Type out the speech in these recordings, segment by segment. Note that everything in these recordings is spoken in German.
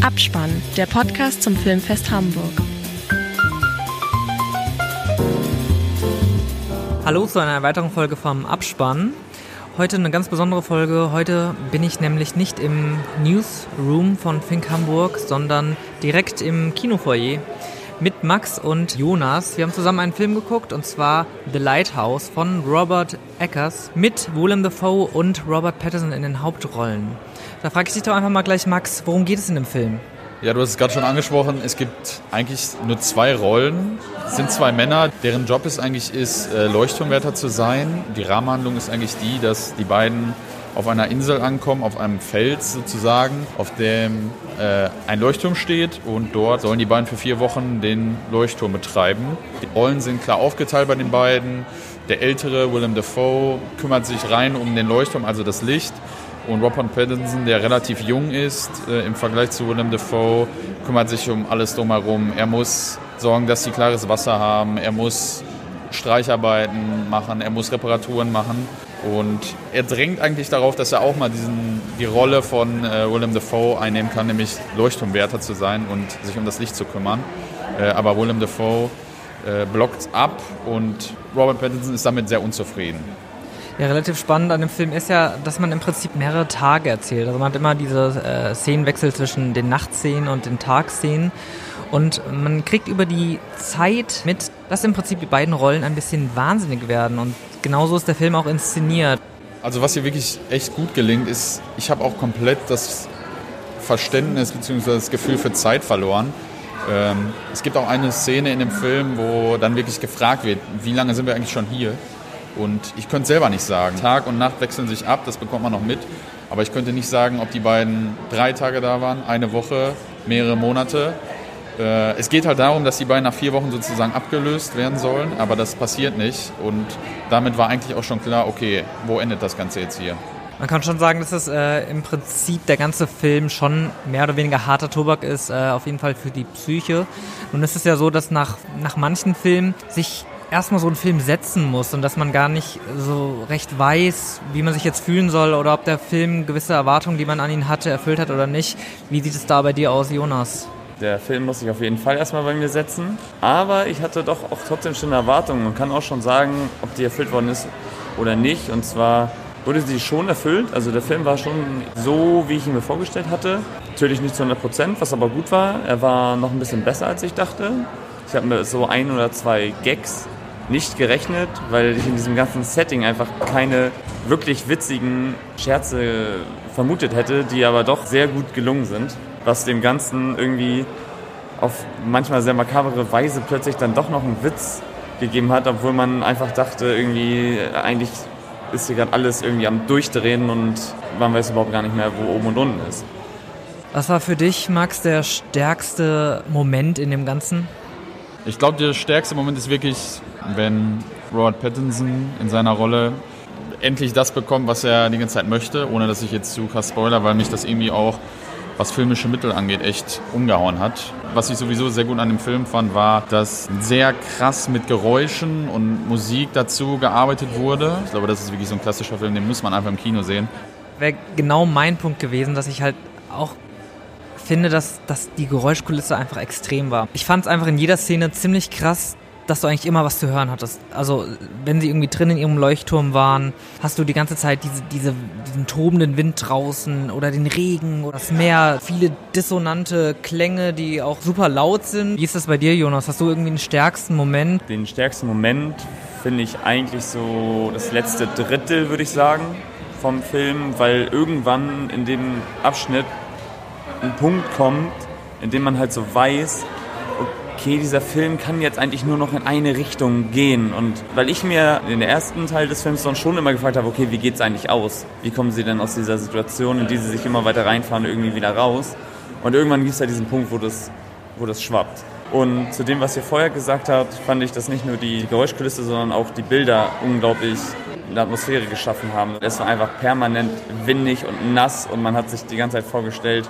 Abspann, der Podcast zum Filmfest Hamburg. Hallo zu einer weiteren Folge vom Abspann. Heute eine ganz besondere Folge. Heute bin ich nämlich nicht im Newsroom von Fink Hamburg, sondern direkt im Kinofoyer mit Max und Jonas. Wir haben zusammen einen Film geguckt und zwar The Lighthouse von Robert Eckers mit Willem Dafoe und Robert Pattinson in den Hauptrollen. Da frage ich dich doch einfach mal gleich, Max, worum geht es in dem Film? Ja, du hast es gerade schon angesprochen. Es gibt eigentlich nur zwei Rollen. Es sind zwei Männer, deren Job es eigentlich ist, äh, Leuchtturmwärter zu sein. Die Rahmenhandlung ist eigentlich die, dass die beiden auf einer Insel ankommen, auf einem Fels sozusagen, auf dem äh, ein Leuchtturm steht und dort sollen die beiden für vier Wochen den Leuchtturm betreiben. Die Rollen sind klar aufgeteilt bei den beiden. Der ältere Willem Dafoe kümmert sich rein um den Leuchtturm, also das Licht. Und Robert Pattinson, der relativ jung ist äh, im Vergleich zu Willem Dafoe, kümmert sich um alles drumherum. Er muss sorgen, dass sie klares Wasser haben. Er muss Streicharbeiten machen. Er muss Reparaturen machen. Und er drängt eigentlich darauf, dass er auch mal diesen, die Rolle von äh, Willem Dafoe einnehmen kann, nämlich Leuchtturmwärter zu sein und sich um das Licht zu kümmern. Äh, aber Willem Dafoe äh, blockt ab und Robert Pattinson ist damit sehr unzufrieden. Ja, relativ spannend an dem Film ist ja, dass man im Prinzip mehrere Tage erzählt. Also man hat immer diese äh, Szenenwechsel zwischen den Nachtszenen und den Tagszenen. Und man kriegt über die Zeit mit, dass im Prinzip die beiden Rollen ein bisschen wahnsinnig werden. Und genauso ist der Film auch inszeniert. Also was hier wirklich echt gut gelingt, ist, ich habe auch komplett das Verständnis bzw. das Gefühl für Zeit verloren. Ähm, es gibt auch eine Szene in dem Film, wo dann wirklich gefragt wird, wie lange sind wir eigentlich schon hier? Und ich könnte selber nicht sagen. Tag und Nacht wechseln sich ab, das bekommt man noch mit. Aber ich könnte nicht sagen, ob die beiden drei Tage da waren, eine Woche, mehrere Monate. Äh, es geht halt darum, dass die beiden nach vier Wochen sozusagen abgelöst werden sollen, aber das passiert nicht. Und damit war eigentlich auch schon klar, okay, wo endet das Ganze jetzt hier? Man kann schon sagen, dass es äh, im Prinzip der ganze Film schon mehr oder weniger harter Tobak ist, äh, auf jeden Fall für die Psyche. Nun ist es ja so, dass nach, nach manchen Filmen sich erstmal so ein Film setzen muss und dass man gar nicht so recht weiß, wie man sich jetzt fühlen soll oder ob der Film gewisse Erwartungen, die man an ihn hatte, erfüllt hat oder nicht. Wie sieht es da bei dir aus, Jonas? Der Film muss sich auf jeden Fall erstmal bei mir setzen. Aber ich hatte doch auch trotzdem schon Erwartungen und kann auch schon sagen, ob die erfüllt worden ist oder nicht. Und zwar wurde sie schon erfüllt. Also der Film war schon so, wie ich ihn mir vorgestellt hatte. Natürlich nicht zu 100 Prozent, was aber gut war. Er war noch ein bisschen besser, als ich dachte. Ich habe mir so ein oder zwei Gags nicht gerechnet, weil ich in diesem ganzen Setting einfach keine wirklich witzigen Scherze vermutet hätte, die aber doch sehr gut gelungen sind, was dem Ganzen irgendwie auf manchmal sehr makabere Weise plötzlich dann doch noch einen Witz gegeben hat, obwohl man einfach dachte, irgendwie eigentlich ist hier gerade alles irgendwie am Durchdrehen und man weiß überhaupt gar nicht mehr, wo oben und unten ist. Was war für dich, Max, der stärkste Moment in dem Ganzen? Ich glaube, der stärkste Moment ist wirklich, wenn Robert Pattinson in seiner Rolle endlich das bekommt, was er die ganze Zeit möchte, ohne dass ich jetzt zu krass spoiler, weil mich das irgendwie auch, was filmische Mittel angeht, echt umgehauen hat. Was ich sowieso sehr gut an dem Film fand, war, dass sehr krass mit Geräuschen und Musik dazu gearbeitet wurde. Ich glaube, das ist wirklich so ein klassischer Film, den muss man einfach im Kino sehen. Wäre genau mein Punkt gewesen, dass ich halt auch finde, dass, dass die Geräuschkulisse einfach extrem war. Ich fand es einfach in jeder Szene ziemlich krass, dass du eigentlich immer was zu hören hattest. Also wenn sie irgendwie drin in ihrem Leuchtturm waren, hast du die ganze Zeit diese, diese, diesen tobenden Wind draußen oder den Regen oder das Meer, viele dissonante Klänge, die auch super laut sind. Wie ist das bei dir, Jonas? Hast du irgendwie den stärksten Moment? Den stärksten Moment finde ich eigentlich so das letzte Drittel, würde ich sagen, vom Film, weil irgendwann in dem Abschnitt ein Punkt kommt, in dem man halt so weiß, okay, dieser Film kann jetzt eigentlich nur noch in eine Richtung gehen. Und weil ich mir in der ersten Teil des Films dann schon immer gefragt habe, okay, wie geht es eigentlich aus? Wie kommen sie denn aus dieser Situation, in die sie sich immer weiter reinfahren, irgendwie wieder raus? Und irgendwann gibt es ja diesen Punkt, wo das, wo das schwappt. Und zu dem, was ihr vorher gesagt habt, fand ich, dass nicht nur die Geräuschkulisse, sondern auch die Bilder unglaublich eine Atmosphäre geschaffen haben. Es war einfach permanent windig und nass und man hat sich die ganze Zeit vorgestellt,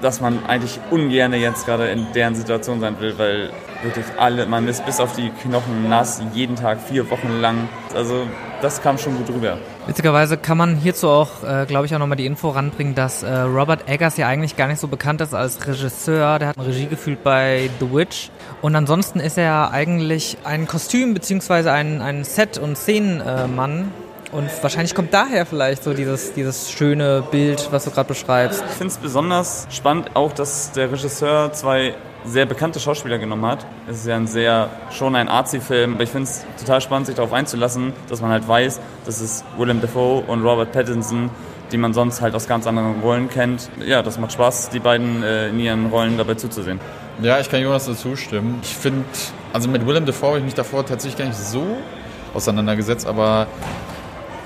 dass man eigentlich ungern jetzt gerade in deren Situation sein will, weil wirklich alle, man ist bis auf die Knochen nass, jeden Tag, vier Wochen lang. Also das kam schon gut rüber. Witzigerweise kann man hierzu auch, äh, glaube ich, auch nochmal die Info ranbringen, dass äh, Robert Eggers ja eigentlich gar nicht so bekannt ist als Regisseur. Der hat Regie gefühlt bei The Witch. Und ansonsten ist er eigentlich ein Kostüm- bzw. ein, ein Set- und Szenenmann. Und wahrscheinlich kommt daher vielleicht so dieses, dieses schöne Bild, was du gerade beschreibst. Ich finde es besonders spannend auch, dass der Regisseur zwei sehr bekannte Schauspieler genommen hat. Es ist ja ein sehr, schon ein Arzi-Film, aber ich finde es total spannend, sich darauf einzulassen, dass man halt weiß, dass es Willem Dafoe und Robert Pattinson, die man sonst halt aus ganz anderen Rollen kennt. Ja, das macht Spaß, die beiden äh, in ihren Rollen dabei zuzusehen. Ja, ich kann Jonas dazu stimmen. Ich finde, also mit Willem Dafoe habe ich mich davor tatsächlich gar nicht so auseinandergesetzt, aber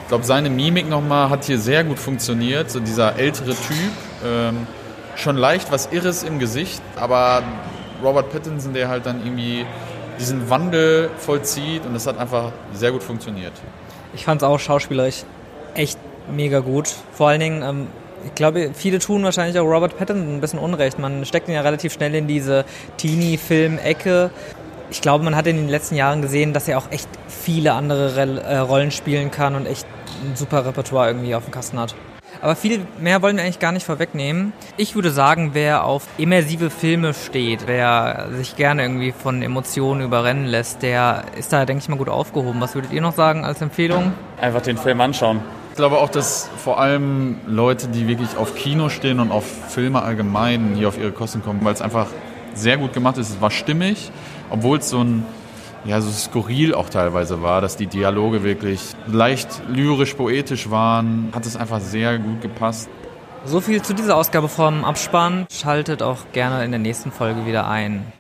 ich glaube, seine Mimik nochmal hat hier sehr gut funktioniert. So dieser ältere Typ, ähm, schon leicht was Irres im Gesicht, aber Robert Pattinson, der halt dann irgendwie diesen Wandel vollzieht und das hat einfach sehr gut funktioniert. Ich fand es auch schauspielerisch echt mega gut. Vor allen Dingen, ähm, ich glaube, viele tun wahrscheinlich auch Robert Pattinson ein bisschen Unrecht. Man steckt ihn ja relativ schnell in diese Teenie-Film-Ecke. Ich glaube, man hat in den letzten Jahren gesehen, dass er auch echt viele andere Re äh, Rollen spielen kann und echt ein super Repertoire irgendwie auf dem Kasten hat. Aber viel mehr wollen wir eigentlich gar nicht vorwegnehmen. Ich würde sagen, wer auf immersive Filme steht, wer sich gerne irgendwie von Emotionen überrennen lässt, der ist da, denke ich mal, gut aufgehoben. Was würdet ihr noch sagen als Empfehlung? Einfach den Film anschauen. Ich glaube auch, dass vor allem Leute, die wirklich auf Kino stehen und auf Filme allgemein hier auf ihre Kosten kommen, weil es einfach sehr gut gemacht ist. Es war stimmig, obwohl es so ein ja, so skurril auch teilweise war, dass die Dialoge wirklich leicht lyrisch-poetisch waren, hat es einfach sehr gut gepasst. So viel zu dieser Ausgabe vom Abspann. Schaltet auch gerne in der nächsten Folge wieder ein.